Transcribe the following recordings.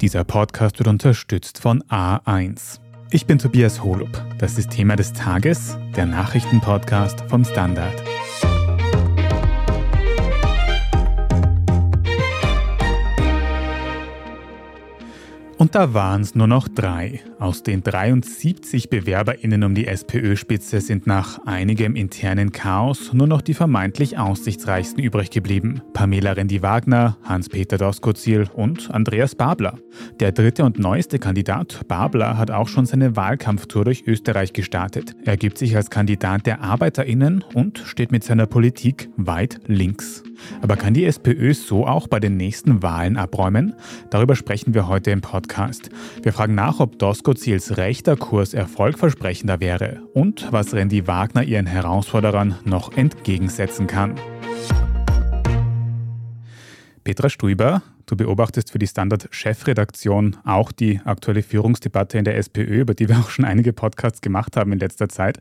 Dieser Podcast wird unterstützt von A1. Ich bin Tobias Holub. Das ist Thema des Tages, der Nachrichtenpodcast vom Standard. Und da waren es nur noch drei. Aus den 73 BewerberInnen um die SPÖ-Spitze sind nach einigem internen Chaos nur noch die vermeintlich aussichtsreichsten übrig geblieben. Pamela Rendi-Wagner, Hans-Peter Doskozil und Andreas Babler. Der dritte und neueste Kandidat, Babler, hat auch schon seine Wahlkampftour durch Österreich gestartet. Er gibt sich als Kandidat der ArbeiterInnen und steht mit seiner Politik weit links. Aber kann die SPÖ so auch bei den nächsten Wahlen abräumen? Darüber sprechen wir heute im Podcast. Wir fragen nach, ob Doskozils rechter Kurs erfolgversprechender wäre und was Randy Wagner ihren Herausforderern noch entgegensetzen kann. Petra Stuiber, du beobachtest für die Standard-Chefredaktion auch die aktuelle Führungsdebatte in der SPÖ, über die wir auch schon einige Podcasts gemacht haben in letzter Zeit.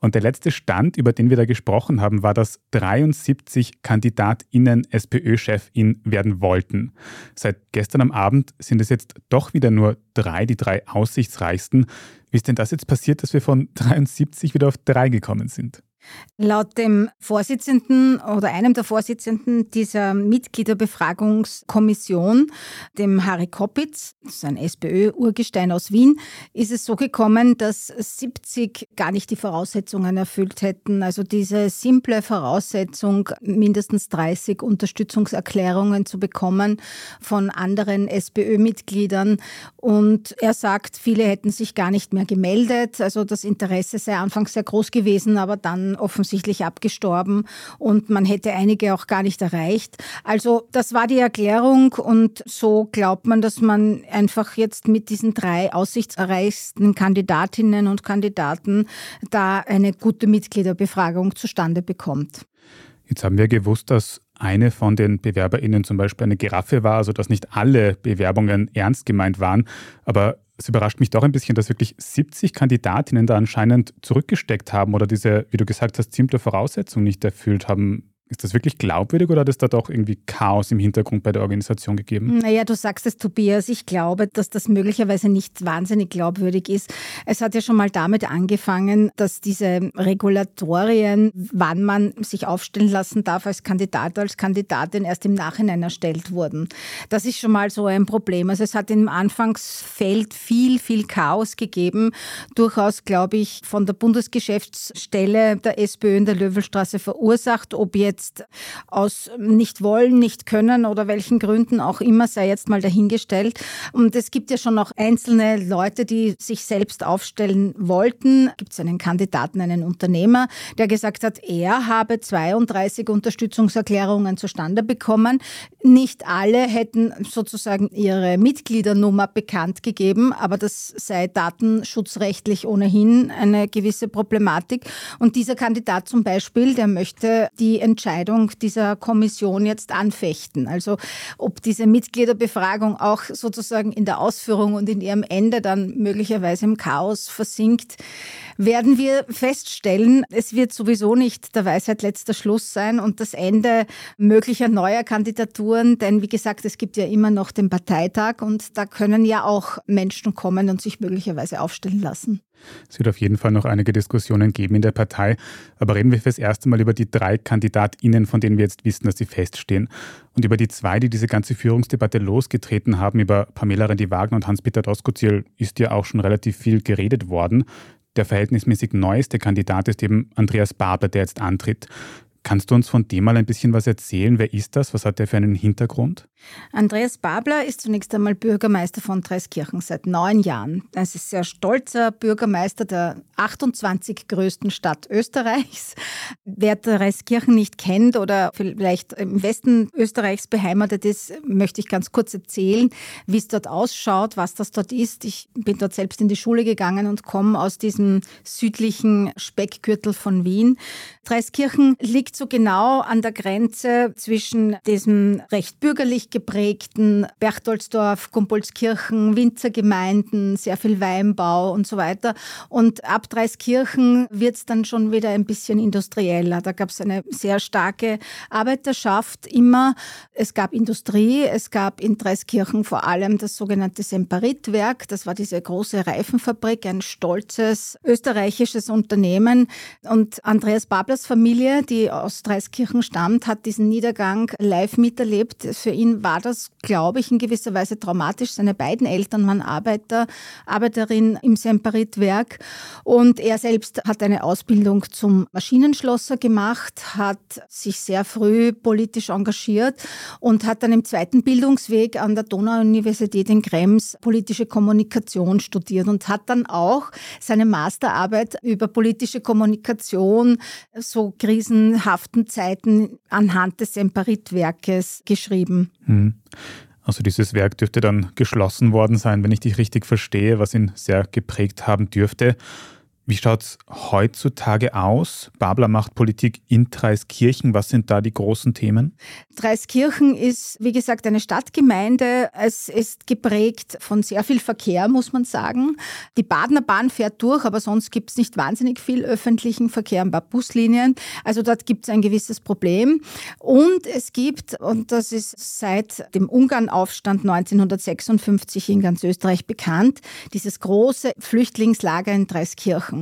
Und der letzte Stand, über den wir da gesprochen haben, war, dass 73 KandidatInnen SPÖ-Chefin werden wollten. Seit gestern am Abend sind es jetzt doch wieder nur drei, die drei aussichtsreichsten. Wie ist denn das jetzt passiert, dass wir von 73 wieder auf drei gekommen sind? Laut dem Vorsitzenden oder einem der Vorsitzenden dieser Mitgliederbefragungskommission, dem Harry Koppitz, das ist ein SPÖ-Urgestein aus Wien, ist es so gekommen, dass 70 gar nicht die Voraussetzungen erfüllt hätten. Also diese simple Voraussetzung, mindestens 30 Unterstützungserklärungen zu bekommen von anderen SPÖ-Mitgliedern. Und er sagt, viele hätten sich gar nicht mehr gemeldet. Also das Interesse sei anfangs sehr groß gewesen, aber dann offensichtlich abgestorben und man hätte einige auch gar nicht erreicht. Also das war die Erklärung und so glaubt man, dass man einfach jetzt mit diesen drei aussichtserreichsten Kandidatinnen und Kandidaten da eine gute Mitgliederbefragung zustande bekommt. Jetzt haben wir gewusst, dass eine von den BewerberInnen zum Beispiel eine Giraffe war, also dass nicht alle Bewerbungen ernst gemeint waren. Aber es überrascht mich doch ein bisschen, dass wirklich 70 Kandidatinnen da anscheinend zurückgesteckt haben oder diese, wie du gesagt hast, simple Voraussetzung nicht erfüllt haben. Ist das wirklich glaubwürdig oder hat es da doch irgendwie Chaos im Hintergrund bei der Organisation gegeben? Naja, du sagst es, Tobias. Ich glaube, dass das möglicherweise nicht wahnsinnig glaubwürdig ist. Es hat ja schon mal damit angefangen, dass diese Regulatorien, wann man sich aufstellen lassen darf als Kandidat als Kandidatin, erst im Nachhinein erstellt wurden. Das ist schon mal so ein Problem. Also es hat im Anfangsfeld viel, viel Chaos gegeben. Durchaus, glaube ich, von der Bundesgeschäftsstelle der SPÖ in der Löwelstraße verursacht, ob jetzt aus nicht wollen, nicht können oder welchen Gründen auch immer, sei jetzt mal dahingestellt. Und es gibt ja schon noch einzelne Leute, die sich selbst aufstellen wollten. Gibt es einen Kandidaten, einen Unternehmer, der gesagt hat, er habe 32 Unterstützungserklärungen zustande bekommen. Nicht alle hätten sozusagen ihre Mitgliedernummer bekannt gegeben, aber das sei datenschutzrechtlich ohnehin eine gewisse Problematik. Und dieser Kandidat zum Beispiel, der möchte die Entscheidung dieser Kommission jetzt anfechten. Also ob diese Mitgliederbefragung auch sozusagen in der Ausführung und in ihrem Ende dann möglicherweise im Chaos versinkt, werden wir feststellen. Es wird sowieso nicht der Weisheit letzter Schluss sein und das Ende möglicher neuer Kandidaturen, denn wie gesagt, es gibt ja immer noch den Parteitag und da können ja auch Menschen kommen und sich möglicherweise aufstellen lassen. Es wird auf jeden Fall noch einige Diskussionen geben in der Partei. Aber reden wir fürs erste Mal über die drei KandidatInnen, von denen wir jetzt wissen, dass sie feststehen. Und über die zwei, die diese ganze Führungsdebatte losgetreten haben, über Pamela Rendi-Wagner und Hans-Peter Doskozil, ist ja auch schon relativ viel geredet worden. Der verhältnismäßig neueste Kandidat ist eben Andreas Barber, der jetzt antritt. Kannst du uns von dem mal ein bisschen was erzählen? Wer ist das? Was hat der für einen Hintergrund? Andreas Babler ist zunächst einmal Bürgermeister von Dreiskirchen seit neun Jahren. Er ist ein sehr stolzer Bürgermeister der 28 größten Stadt Österreichs. Wer Dreiskirchen nicht kennt oder vielleicht im Westen Österreichs beheimatet ist, möchte ich ganz kurz erzählen, wie es dort ausschaut, was das dort ist. Ich bin dort selbst in die Schule gegangen und komme aus diesem südlichen Speckgürtel von Wien. Dreiskirchen liegt so genau an der Grenze zwischen diesem recht bürgerlich geprägten Berchtoldsdorf, Gumpoldskirchen, Winzergemeinden, sehr viel Weinbau und so weiter. Und ab Dreiskirchen wird es dann schon wieder ein bisschen industrieller. Da gab es eine sehr starke Arbeiterschaft immer. Es gab Industrie, es gab in Dreiskirchen vor allem das sogenannte Semperitwerk. Das war diese große Reifenfabrik, ein stolzes österreichisches Unternehmen. Und Andreas Bablers Familie, die aus Dreiskirchen stammt, hat diesen Niedergang live miterlebt. Für ihn war das, glaube ich, in gewisser Weise traumatisch. Seine beiden Eltern waren Arbeiter, Arbeiterin im Semperitwerk und er selbst hat eine Ausbildung zum Maschinenschlosser gemacht, hat sich sehr früh politisch engagiert und hat dann im zweiten Bildungsweg an der Donau-Universität in Krems politische Kommunikation studiert und hat dann auch seine Masterarbeit über politische Kommunikation so krisenhaften Zeiten anhand des Semperitwerkes geschrieben. Hm. Also dieses Werk dürfte dann geschlossen worden sein, wenn ich dich richtig verstehe, was ihn sehr geprägt haben dürfte. Wie schaut es heutzutage aus? Babler macht Politik in Dreiskirchen. Was sind da die großen Themen? Dreiskirchen ist, wie gesagt, eine Stadtgemeinde. Es ist geprägt von sehr viel Verkehr, muss man sagen. Die Badener Bahn fährt durch, aber sonst gibt es nicht wahnsinnig viel öffentlichen Verkehr, ein paar Buslinien. Also dort gibt es ein gewisses Problem. Und es gibt, und das ist seit dem Ungarnaufstand 1956 in ganz Österreich bekannt, dieses große Flüchtlingslager in Dreiskirchen.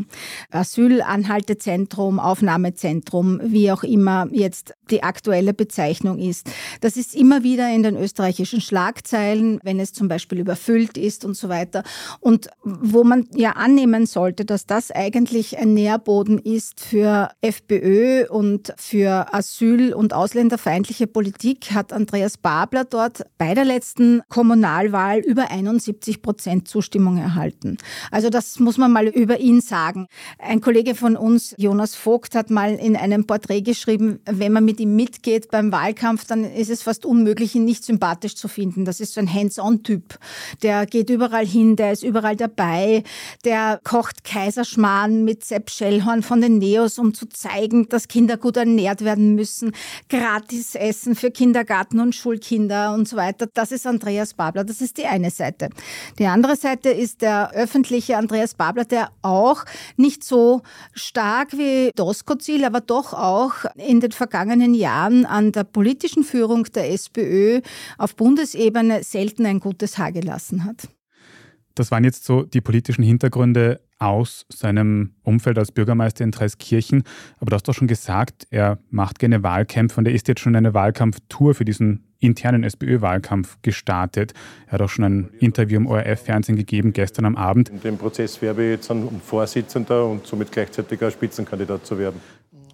Asylanhaltezentrum, Aufnahmezentrum, wie auch immer jetzt die aktuelle Bezeichnung ist. Das ist immer wieder in den österreichischen Schlagzeilen, wenn es zum Beispiel überfüllt ist und so weiter. Und wo man ja annehmen sollte, dass das eigentlich ein Nährboden ist für FPÖ und für Asyl- und ausländerfeindliche Politik, hat Andreas Babler dort bei der letzten Kommunalwahl über 71 Prozent Zustimmung erhalten. Also das muss man mal über ihn sagen. Ein Kollege von uns, Jonas Vogt, hat mal in einem Porträt geschrieben, wenn man mit ihm mitgeht beim Wahlkampf, dann ist es fast unmöglich, ihn nicht sympathisch zu finden. Das ist so ein Hands-on-Typ. Der geht überall hin, der ist überall dabei, der kocht Kaiserschmarrn mit Sepp Schellhorn von den Neos, um zu zeigen, dass Kinder gut ernährt werden müssen, gratis Essen für Kindergarten und Schulkinder und so weiter. Das ist Andreas Babler. Das ist die eine Seite. Die andere Seite ist der öffentliche Andreas Babler, der auch nicht so stark wie Doskozil, aber doch auch in den vergangenen Jahren an der politischen Führung der SPÖ auf Bundesebene selten ein gutes Haar gelassen hat. Das waren jetzt so die politischen Hintergründe aus seinem Umfeld als Bürgermeister in Dreiskirchen. Aber du hast doch schon gesagt, er macht gerne Wahlkämpfe und er ist jetzt schon eine Wahlkampftour für diesen internen SPÖ-Wahlkampf gestartet. Er hat auch schon ein Interview im ORF-Fernsehen gegeben, gestern am Abend. In dem Prozess werbe ich jetzt um Vorsitzender und somit gleichzeitig auch Spitzenkandidat zu werden.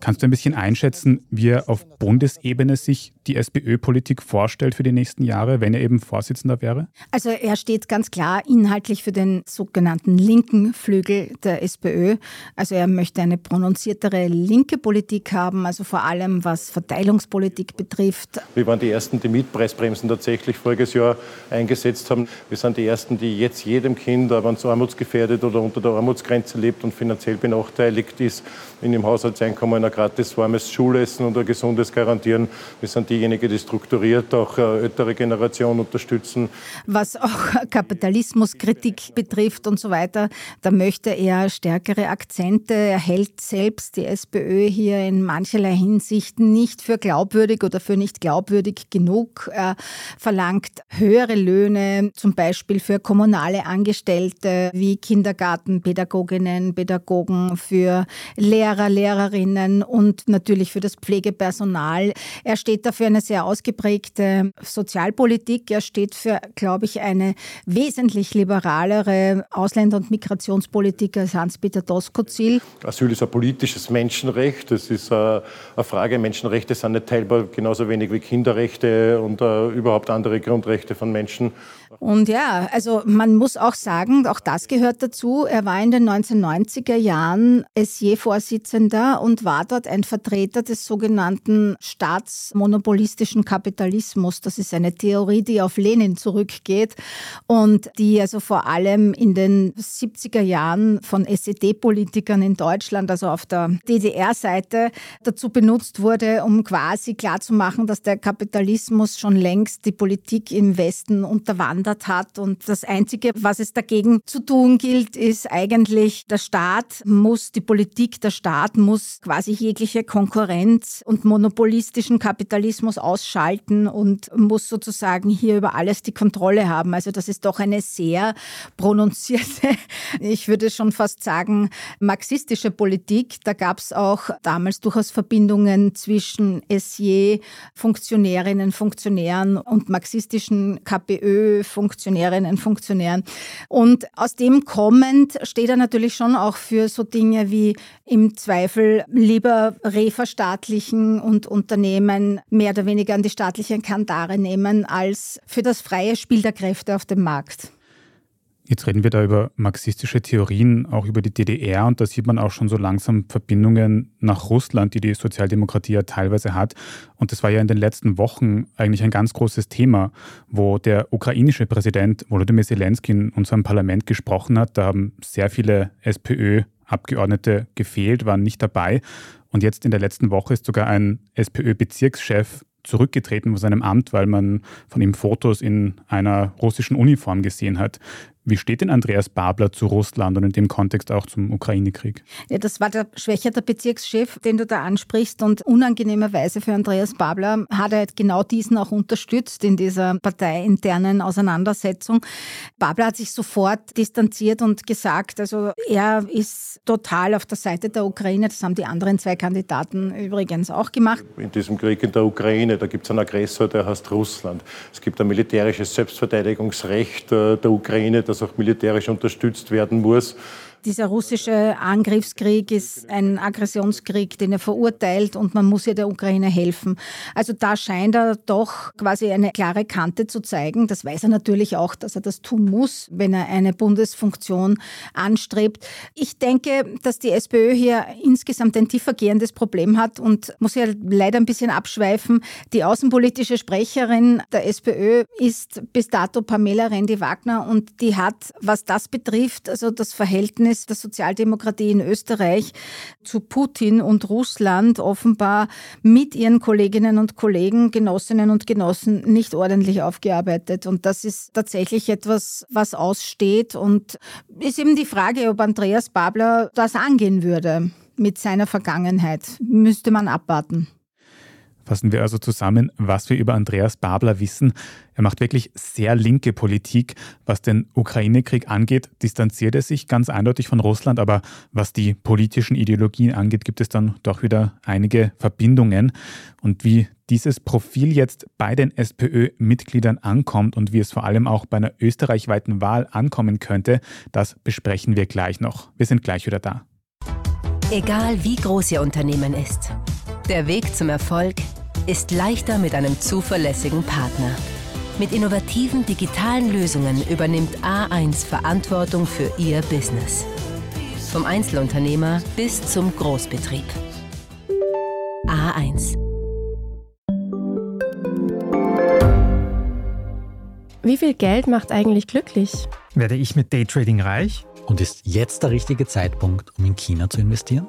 Kannst du ein bisschen einschätzen, wie er auf Bundesebene sich die SPÖ-Politik vorstellt für die nächsten Jahre, wenn er eben Vorsitzender wäre? Also er steht ganz klar inhaltlich für den sogenannten linken Flügel der SPÖ. Also er möchte eine prononziertere linke Politik haben, also vor allem was Verteilungspolitik betrifft. Wir waren die Ersten, die Mietpreisbremsen tatsächlich voriges Jahr eingesetzt haben. Wir sind die Ersten, die jetzt jedem Kind, wenn es armutsgefährdet oder unter der Armutsgrenze lebt und finanziell benachteiligt ist, in dem Haushaltseinkommen ein gratis warmes Schulessen und ein gesundes garantieren. Wir sind diejenigen, die strukturiert auch eine ältere Generation unterstützen. Was auch Kapitalismuskritik betrifft und so weiter, da möchte er stärkere Akzente. Er hält selbst die SPÖ hier in mancherlei Hinsicht nicht für glaubwürdig oder für nicht glaubwürdig genug. Er verlangt höhere Löhne, zum Beispiel für kommunale Angestellte wie Kindergartenpädagoginnen, Pädagogen, für Lehrer, Lehrerinnen und natürlich für das Pflegepersonal. Er steht dafür eine sehr ausgeprägte Sozialpolitik. Er steht für, glaube ich, eine wesentlich liberalere Ausländer- und Migrationspolitik als Hans-Peter Doskozil. Asyl ist ein politisches Menschenrecht. Das ist eine Frage. Menschenrechte sind nicht teilbar, genauso wenig wie Kinderrechte und uh, überhaupt andere Grundrechte von Menschen. Und ja, also man muss auch sagen, auch das gehört dazu. Er war in den 1990er Jahren SJ-Vorsitzender und war dort ein Vertreter des sogenannten staatsmonopolistischen Kapitalismus. Das ist eine Theorie, die auf Lenin zurückgeht und die also vor allem in den 70er Jahren von SED-Politikern in Deutschland, also auf der DDR-Seite, dazu benutzt wurde, um quasi klarzumachen, dass der Kapitalismus schon längst die Politik im Westen unterwandert hat. Und das Einzige, was es dagegen zu tun gilt, ist eigentlich, der Staat muss, die Politik, der Staat muss quasi jegliche Konkurrenz und monopolistischen Kapitalismus ausschalten und muss sozusagen hier über alles die Kontrolle haben. Also das ist doch eine sehr prononzierte, ich würde schon fast sagen, marxistische Politik. Da gab es auch damals durchaus Verbindungen zwischen SJ, Funktionärinnen, Funktionären und marxistischen KPÖ, Funktionärinnen, Funktionären. Und aus dem kommend steht er natürlich schon auch für so Dinge wie im Zweifel lieber reverstaatlichen und Unternehmen mehr oder weniger an die staatliche Kandare nehmen, als für das freie Spiel der Kräfte auf dem Markt. Jetzt reden wir da über marxistische Theorien, auch über die DDR und da sieht man auch schon so langsam Verbindungen nach Russland, die die Sozialdemokratie ja teilweise hat. Und das war ja in den letzten Wochen eigentlich ein ganz großes Thema, wo der ukrainische Präsident Volodymyr Zelensky in unserem Parlament gesprochen hat. Da haben sehr viele SPÖ-Abgeordnete gefehlt, waren nicht dabei. Und jetzt in der letzten Woche ist sogar ein SPÖ-Bezirkschef zurückgetreten von seinem Amt, weil man von ihm Fotos in einer russischen Uniform gesehen hat. Wie steht denn Andreas Babler zu Russland und in dem Kontext auch zum Ukraine-Krieg? Ja, das war der Schwächer, der Bezirkschef, den du da ansprichst. Und unangenehmerweise für Andreas Babler hat er genau diesen auch unterstützt in dieser parteiinternen Auseinandersetzung. Babler hat sich sofort distanziert und gesagt, also er ist total auf der Seite der Ukraine. Das haben die anderen zwei Kandidaten übrigens auch gemacht. In diesem Krieg in der Ukraine, da gibt es einen Aggressor, der heißt Russland. Es gibt ein militärisches Selbstverteidigungsrecht äh, der Ukraine, das auch militärisch unterstützt werden muss. Dieser russische Angriffskrieg ist ein Aggressionskrieg, den er verurteilt und man muss ja der Ukraine helfen. Also da scheint er doch quasi eine klare Kante zu zeigen. Das weiß er natürlich auch, dass er das tun muss, wenn er eine Bundesfunktion anstrebt. Ich denke, dass die SPÖ hier insgesamt ein tiefergehendes Problem hat und muss ja leider ein bisschen abschweifen. Die außenpolitische Sprecherin der SPÖ ist bis dato Pamela Rendi-Wagner und die hat, was das betrifft, also das Verhältnis Verhältnis der Sozialdemokratie in Österreich zu Putin und Russland offenbar mit ihren Kolleginnen und Kollegen, Genossinnen und Genossen nicht ordentlich aufgearbeitet. Und das ist tatsächlich etwas, was aussteht. Und ist eben die Frage, ob Andreas Babler das angehen würde mit seiner Vergangenheit. Müsste man abwarten. Fassen wir also zusammen, was wir über Andreas Babler wissen. Er macht wirklich sehr linke Politik. Was den Ukraine-Krieg angeht, distanziert er sich ganz eindeutig von Russland, aber was die politischen Ideologien angeht, gibt es dann doch wieder einige Verbindungen. Und wie dieses Profil jetzt bei den SPÖ-Mitgliedern ankommt und wie es vor allem auch bei einer österreichweiten Wahl ankommen könnte, das besprechen wir gleich noch. Wir sind gleich wieder da. Egal wie groß Ihr Unternehmen ist. Der Weg zum Erfolg ist leichter mit einem zuverlässigen Partner. Mit innovativen digitalen Lösungen übernimmt A1 Verantwortung für Ihr Business. Vom Einzelunternehmer bis zum Großbetrieb. A1. Wie viel Geld macht eigentlich glücklich? Werde ich mit Daytrading reich? Und ist jetzt der richtige Zeitpunkt, um in China zu investieren?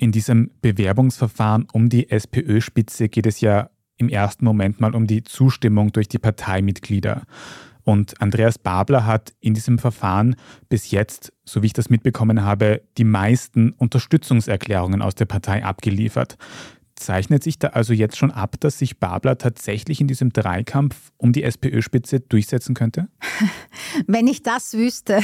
in diesem Bewerbungsverfahren um die SPÖ-Spitze geht es ja im ersten Moment mal um die Zustimmung durch die Parteimitglieder. Und Andreas Babler hat in diesem Verfahren bis jetzt, so wie ich das mitbekommen habe, die meisten Unterstützungserklärungen aus der Partei abgeliefert. Zeichnet sich da also jetzt schon ab, dass sich Babler tatsächlich in diesem Dreikampf um die SPÖ-Spitze durchsetzen könnte? Wenn ich das wüsste,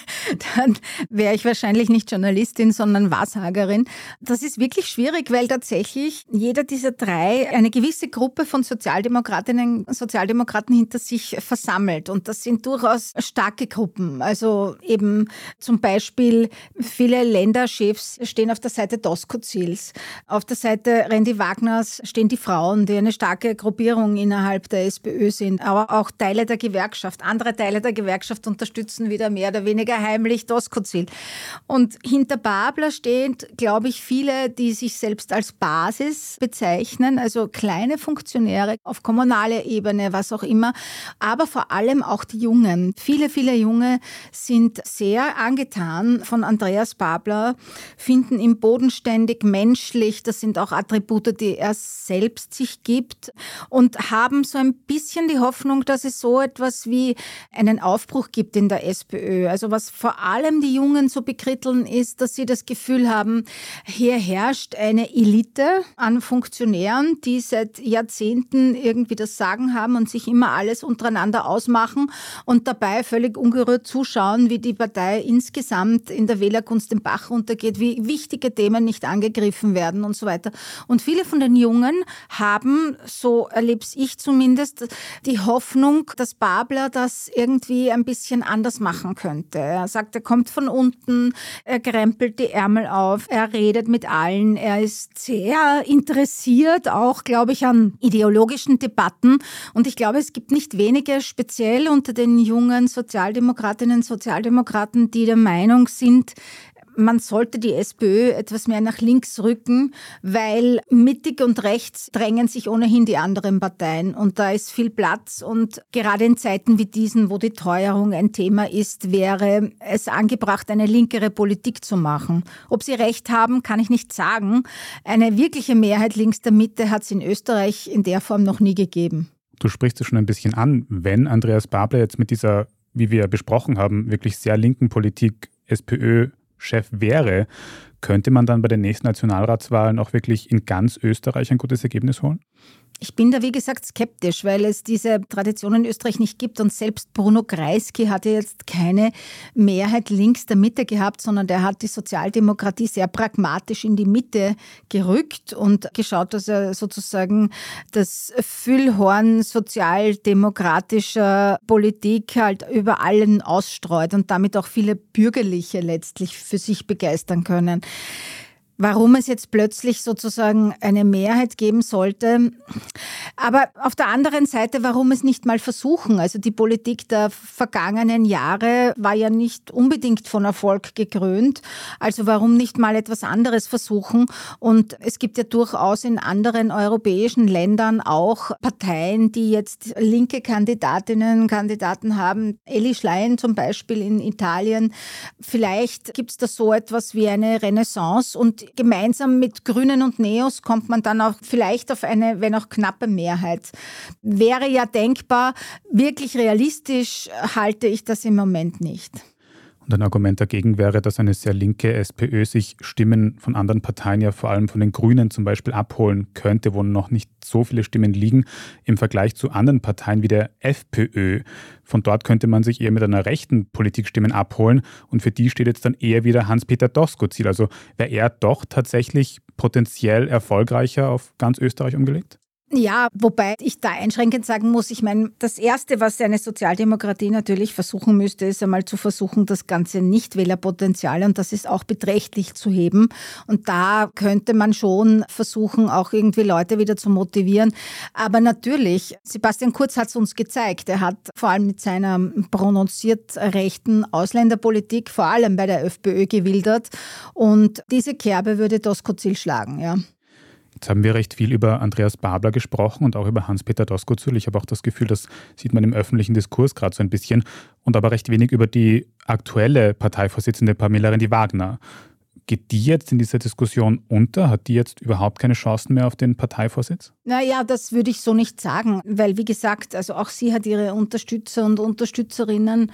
dann wäre ich wahrscheinlich nicht Journalistin, sondern Wahrsagerin. Das ist wirklich schwierig, weil tatsächlich jeder dieser drei eine gewisse Gruppe von Sozialdemokratinnen und Sozialdemokraten hinter sich versammelt. Und das sind durchaus starke Gruppen. Also eben zum Beispiel viele Länderchefs stehen auf der Seite Doskozils. Auf der Seite Randy Wagners stehen die Frauen, die eine starke Gruppierung innerhalb der SPÖ sind, aber auch Teile der Gewerkschaft. Andere Teile der Gewerkschaft unterstützen wieder mehr oder weniger heimlich Doskozil. Und hinter Babler stehen, glaube ich, viele, die sich selbst als Basis bezeichnen, also kleine Funktionäre auf kommunaler Ebene, was auch immer, aber vor allem auch die Jungen. Viele, viele Junge sind sehr angetan von Andreas Babler, finden ihn bodenständig, menschlich, das sind auch Attribute, Attribute, die er selbst sich gibt und haben so ein bisschen die Hoffnung, dass es so etwas wie einen Aufbruch gibt in der SPÖ. Also was vor allem die Jungen so bekritteln ist, dass sie das Gefühl haben, hier herrscht eine Elite an Funktionären, die seit Jahrzehnten irgendwie das Sagen haben und sich immer alles untereinander ausmachen und dabei völlig ungerührt zuschauen, wie die Partei insgesamt in der Wählerkunst den Bach runtergeht, wie wichtige Themen nicht angegriffen werden und so weiter. Und viele von den Jungen haben, so erlebe ich zumindest, die Hoffnung, dass Babler das irgendwie ein bisschen anders machen könnte. Er sagt, er kommt von unten, er krempelt die Ärmel auf, er redet mit allen, er ist sehr interessiert, auch, glaube ich, an ideologischen Debatten. Und ich glaube, es gibt nicht wenige, speziell unter den jungen Sozialdemokratinnen und Sozialdemokraten, die der Meinung sind, man sollte die SPÖ etwas mehr nach links rücken, weil mittig und rechts drängen sich ohnehin die anderen Parteien und da ist viel Platz und gerade in Zeiten wie diesen, wo die Teuerung ein Thema ist, wäre es angebracht, eine linkere Politik zu machen. Ob sie recht haben, kann ich nicht sagen. Eine wirkliche Mehrheit links der Mitte hat es in Österreich in der Form noch nie gegeben. Du sprichst es schon ein bisschen an, wenn Andreas Babler jetzt mit dieser, wie wir besprochen haben, wirklich sehr linken Politik SPÖ Chef wäre, könnte man dann bei den nächsten Nationalratswahlen auch wirklich in ganz Österreich ein gutes Ergebnis holen? Ich bin da, wie gesagt, skeptisch, weil es diese Tradition in Österreich nicht gibt. Und selbst Bruno Kreisky hatte jetzt keine Mehrheit links der Mitte gehabt, sondern der hat die Sozialdemokratie sehr pragmatisch in die Mitte gerückt und geschaut, dass er sozusagen das Füllhorn sozialdemokratischer Politik halt über allen ausstreut und damit auch viele Bürgerliche letztlich für sich begeistern können. Warum es jetzt plötzlich sozusagen eine Mehrheit geben sollte. Aber auf der anderen Seite, warum es nicht mal versuchen? Also die Politik der vergangenen Jahre war ja nicht unbedingt von Erfolg gekrönt. Also warum nicht mal etwas anderes versuchen? Und es gibt ja durchaus in anderen europäischen Ländern auch Parteien, die jetzt linke Kandidatinnen Kandidaten haben. Eli Schlein zum Beispiel in Italien. Vielleicht gibt es da so etwas wie eine Renaissance und gemeinsam mit Grünen und Neos kommt man dann auch vielleicht auf eine, wenn auch knappe Mehrheit. Wäre ja denkbar. Wirklich realistisch halte ich das im Moment nicht. Und ein Argument dagegen wäre, dass eine sehr linke SPÖ sich Stimmen von anderen Parteien, ja vor allem von den Grünen zum Beispiel, abholen könnte, wo noch nicht so viele Stimmen liegen im Vergleich zu anderen Parteien wie der FPÖ. Von dort könnte man sich eher mit einer rechten Politik Stimmen abholen und für die steht jetzt dann eher wieder Hans-Peter Doskozil. Also wäre er doch tatsächlich potenziell erfolgreicher auf ganz Österreich umgelegt? Ja, wobei ich da einschränkend sagen muss, ich meine, das Erste, was eine Sozialdemokratie natürlich versuchen müsste, ist einmal zu versuchen, das ganze Nichtwählerpotenzial, und das ist auch beträchtlich zu heben. Und da könnte man schon versuchen, auch irgendwie Leute wieder zu motivieren. Aber natürlich, Sebastian Kurz hat es uns gezeigt. Er hat vor allem mit seiner prononziert rechten Ausländerpolitik, vor allem bei der FPÖ, gewildert. Und diese Kerbe würde Doskozil schlagen, ja. Jetzt haben wir recht viel über Andreas Babler gesprochen und auch über Hans-Peter Doskozil. Ich habe auch das Gefühl, das sieht man im öffentlichen Diskurs gerade so ein bisschen und aber recht wenig über die aktuelle Parteivorsitzende Pamela Rendi-Wagner. Geht die jetzt in dieser Diskussion unter? Hat die jetzt überhaupt keine Chancen mehr auf den Parteivorsitz? Naja, das würde ich so nicht sagen, weil wie gesagt, also auch sie hat ihre Unterstützer und Unterstützerinnen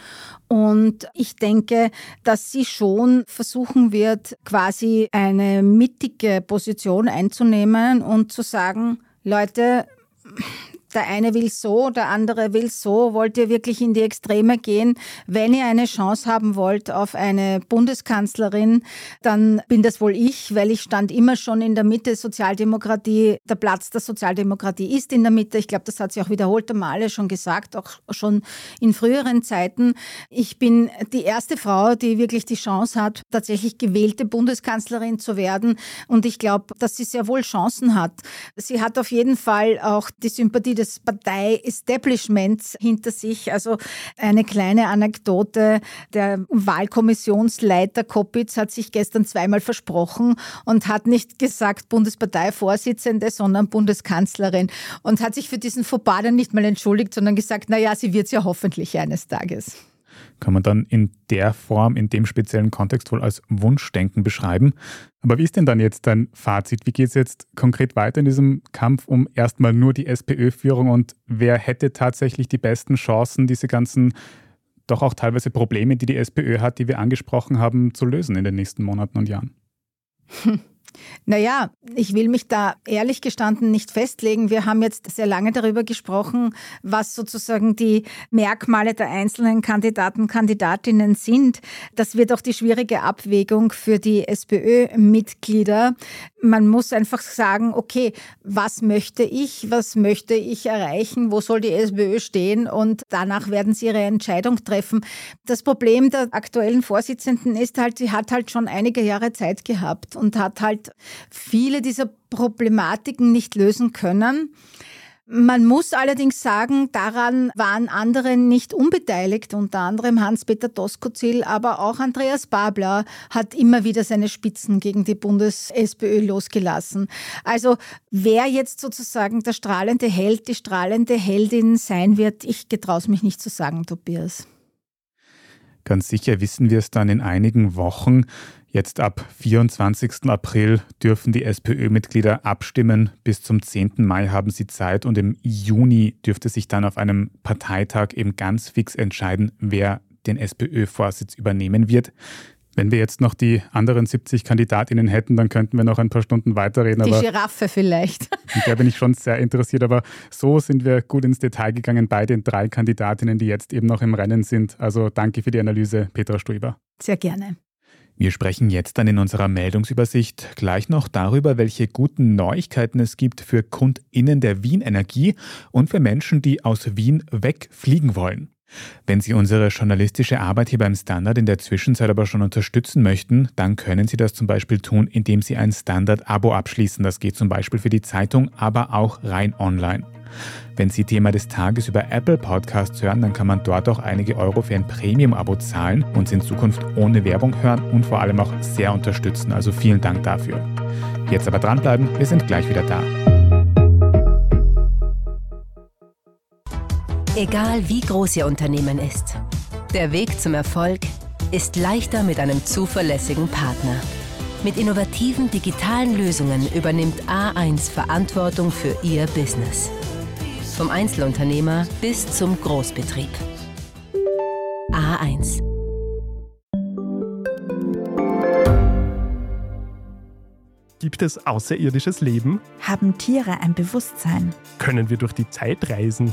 und ich denke, dass sie schon versuchen wird, quasi eine mittige Position einzunehmen und zu sagen, Leute, der eine will so, der andere will so. Wollt ihr wirklich in die Extreme gehen? Wenn ihr eine Chance haben wollt auf eine Bundeskanzlerin, dann bin das wohl ich, weil ich stand immer schon in der Mitte Sozialdemokratie. Der Platz der Sozialdemokratie ist in der Mitte. Ich glaube, das hat sie auch wiederholte Male schon gesagt, auch schon in früheren Zeiten. Ich bin die erste Frau, die wirklich die Chance hat, tatsächlich gewählte Bundeskanzlerin zu werden. Und ich glaube, dass sie sehr wohl Chancen hat. Sie hat auf jeden Fall auch die Sympathie des des Partei-Establishments hinter sich. Also eine kleine Anekdote. Der Wahlkommissionsleiter Kopitz hat sich gestern zweimal versprochen und hat nicht gesagt Bundesparteivorsitzende, sondern Bundeskanzlerin und hat sich für diesen Fauxpas dann nicht mal entschuldigt, sondern gesagt, naja, sie wird es ja hoffentlich eines Tages kann man dann in der Form, in dem speziellen Kontext wohl als Wunschdenken beschreiben. Aber wie ist denn dann jetzt dein Fazit? Wie geht es jetzt konkret weiter in diesem Kampf um erstmal nur die SPÖ-Führung und wer hätte tatsächlich die besten Chancen, diese ganzen doch auch teilweise Probleme, die die SPÖ hat, die wir angesprochen haben, zu lösen in den nächsten Monaten und Jahren? Naja, ich will mich da ehrlich gestanden nicht festlegen. Wir haben jetzt sehr lange darüber gesprochen, was sozusagen die Merkmale der einzelnen Kandidaten Kandidatinnen sind. Das wird auch die schwierige Abwägung für die SPÖ-Mitglieder. Man muss einfach sagen, okay, was möchte ich, was möchte ich erreichen, wo soll die SPÖ stehen und danach werden sie ihre Entscheidung treffen. Das Problem der aktuellen Vorsitzenden ist halt, sie hat halt schon einige Jahre Zeit gehabt und hat halt viele dieser Problematiken nicht lösen können. Man muss allerdings sagen, daran waren andere nicht unbeteiligt, unter anderem Hans-Peter Doskozil, aber auch Andreas Babler hat immer wieder seine Spitzen gegen die Bundes-SPÖ losgelassen. Also wer jetzt sozusagen der strahlende Held, die strahlende Heldin sein wird, ich getraue mich nicht zu sagen, Tobias. Ganz sicher wissen wir es dann in einigen Wochen. Jetzt ab 24. April dürfen die SPÖ-Mitglieder abstimmen. Bis zum 10. Mai haben sie Zeit und im Juni dürfte sich dann auf einem Parteitag eben ganz fix entscheiden, wer den SPÖ-Vorsitz übernehmen wird. Wenn wir jetzt noch die anderen 70 Kandidatinnen hätten, dann könnten wir noch ein paar Stunden weiterreden. Die Giraffe vielleicht. Und der bin ich schon sehr interessiert. Aber so sind wir gut ins Detail gegangen bei den drei Kandidatinnen, die jetzt eben noch im Rennen sind. Also danke für die Analyse, Petra Stuiber. Sehr gerne. Wir sprechen jetzt dann in unserer Meldungsübersicht gleich noch darüber, welche guten Neuigkeiten es gibt für KundInnen der Wien Energie und für Menschen, die aus Wien wegfliegen wollen. Wenn Sie unsere journalistische Arbeit hier beim Standard in der Zwischenzeit aber schon unterstützen möchten, dann können Sie das zum Beispiel tun, indem Sie ein Standard-Abo abschließen. Das geht zum Beispiel für die Zeitung, aber auch rein online. Wenn Sie Thema des Tages über Apple Podcasts hören, dann kann man dort auch einige Euro für ein Premium-Abo zahlen, uns in Zukunft ohne Werbung hören und vor allem auch sehr unterstützen. Also vielen Dank dafür. Jetzt aber dranbleiben, wir sind gleich wieder da. Egal wie groß Ihr Unternehmen ist, der Weg zum Erfolg ist leichter mit einem zuverlässigen Partner. Mit innovativen digitalen Lösungen übernimmt A1 Verantwortung für Ihr Business. Vom Einzelunternehmer bis zum Großbetrieb. A1. Gibt es außerirdisches Leben? Haben Tiere ein Bewusstsein? Können wir durch die Zeit reisen?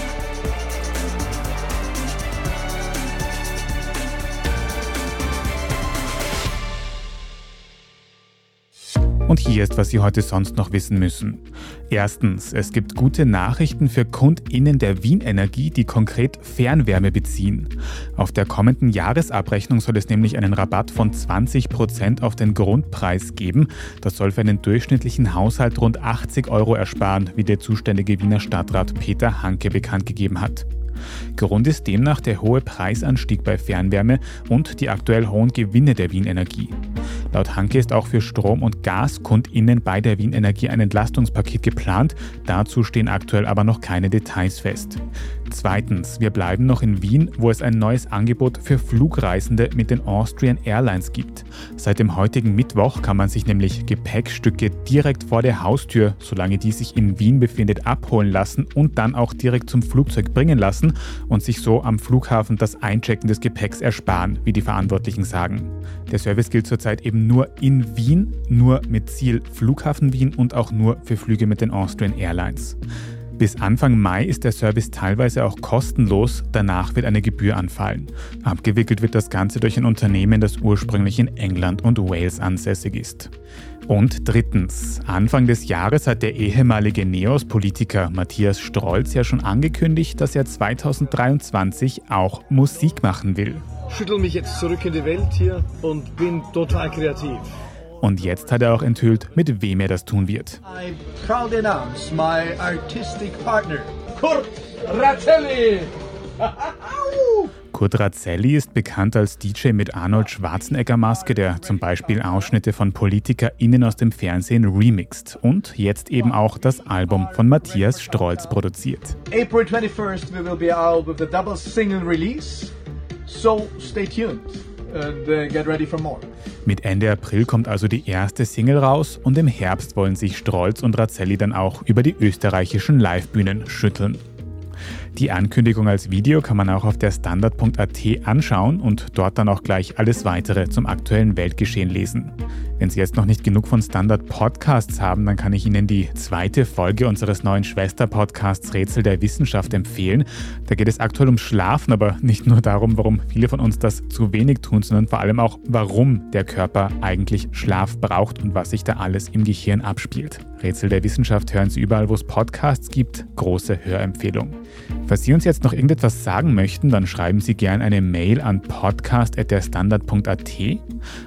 Und hier ist, was Sie heute sonst noch wissen müssen. Erstens, es gibt gute Nachrichten für KundInnen der Wien Energie, die konkret Fernwärme beziehen. Auf der kommenden Jahresabrechnung soll es nämlich einen Rabatt von 20% auf den Grundpreis geben. Das soll für einen durchschnittlichen Haushalt rund 80 Euro ersparen, wie der zuständige Wiener Stadtrat Peter Hanke bekannt gegeben hat. Grund ist demnach der hohe Preisanstieg bei Fernwärme und die aktuell hohen Gewinne der Wien Energie. Laut Hanke ist auch für Strom- und GaskundInnen bei der Wien Energie ein Entlastungspaket geplant. Dazu stehen aktuell aber noch keine Details fest. Zweitens, wir bleiben noch in Wien, wo es ein neues Angebot für Flugreisende mit den Austrian Airlines gibt. Seit dem heutigen Mittwoch kann man sich nämlich Gepäckstücke direkt vor der Haustür, solange die sich in Wien befindet, abholen lassen und dann auch direkt zum Flugzeug bringen lassen und sich so am Flughafen das Einchecken des Gepäcks ersparen, wie die Verantwortlichen sagen. Der Service gilt zurzeit eben nur in Wien, nur mit Ziel Flughafen Wien und auch nur für Flüge mit den Austrian Airlines. Bis Anfang Mai ist der Service teilweise auch kostenlos, danach wird eine Gebühr anfallen. Abgewickelt wird das Ganze durch ein Unternehmen, das ursprünglich in England und Wales ansässig ist. Und drittens, Anfang des Jahres hat der ehemalige NEOS-Politiker Matthias Strolz ja schon angekündigt, dass er 2023 auch Musik machen will. Schüttel mich jetzt zurück in die Welt hier und bin total kreativ. Und jetzt hat er auch enthüllt, mit wem er das tun wird. I proudly announce my artistic partner, Kurt Razzelli. Kurt Razzelli ist bekannt als DJ mit Arnold Schwarzenegger-Maske, der zum Beispiel Ausschnitte von PolitikerInnen aus dem Fernsehen remixt und jetzt eben auch das Album von Matthias Strolz produziert. April 21st we will be out with the double single release, so stay tuned more. Mit Ende April kommt also die erste Single raus und im Herbst wollen sich Strolz und Razzelli dann auch über die österreichischen Livebühnen schütteln. Die Ankündigung als Video kann man auch auf der Standard.at anschauen und dort dann auch gleich alles weitere zum aktuellen Weltgeschehen lesen. Wenn Sie jetzt noch nicht genug von Standard Podcasts haben, dann kann ich Ihnen die zweite Folge unseres neuen Schwester-Podcasts Rätsel der Wissenschaft empfehlen. Da geht es aktuell um Schlafen, aber nicht nur darum, warum viele von uns das zu wenig tun, sondern vor allem auch, warum der Körper eigentlich Schlaf braucht und was sich da alles im Gehirn abspielt. Rätsel der Wissenschaft hören Sie überall, wo es Podcasts gibt. Große Hörempfehlung. Falls Sie uns jetzt noch irgendetwas sagen möchten, dann schreiben Sie gerne eine Mail an podcast.derstandard.at.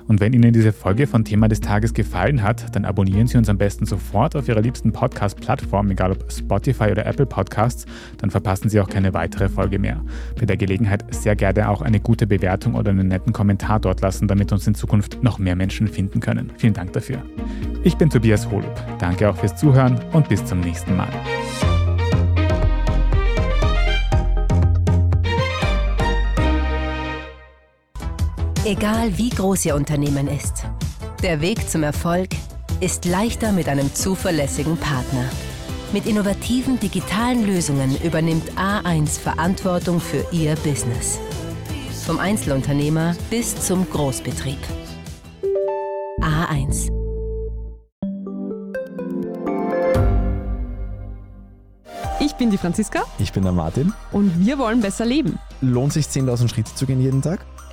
Und wenn Ihnen diese Folge von Thema des Tages gefallen hat, dann abonnieren Sie uns am besten sofort auf Ihrer liebsten Podcast-Plattform, egal ob Spotify oder Apple Podcasts, dann verpassen Sie auch keine weitere Folge mehr. Bei der Gelegenheit sehr gerne auch eine gute Bewertung oder einen netten Kommentar dort lassen, damit uns in Zukunft noch mehr Menschen finden können. Vielen Dank dafür. Ich bin Tobias Holub. Danke auch fürs Zuhören und bis zum nächsten Mal. Egal wie groß Ihr Unternehmen ist, der Weg zum Erfolg ist leichter mit einem zuverlässigen Partner. Mit innovativen digitalen Lösungen übernimmt A1 Verantwortung für Ihr Business. Vom Einzelunternehmer bis zum Großbetrieb. A1. Ich bin die Franziska Ich bin der Martin. und wir wollen besser leben. Lohnt sich 10.000 Schritte zu gehen jeden Tag?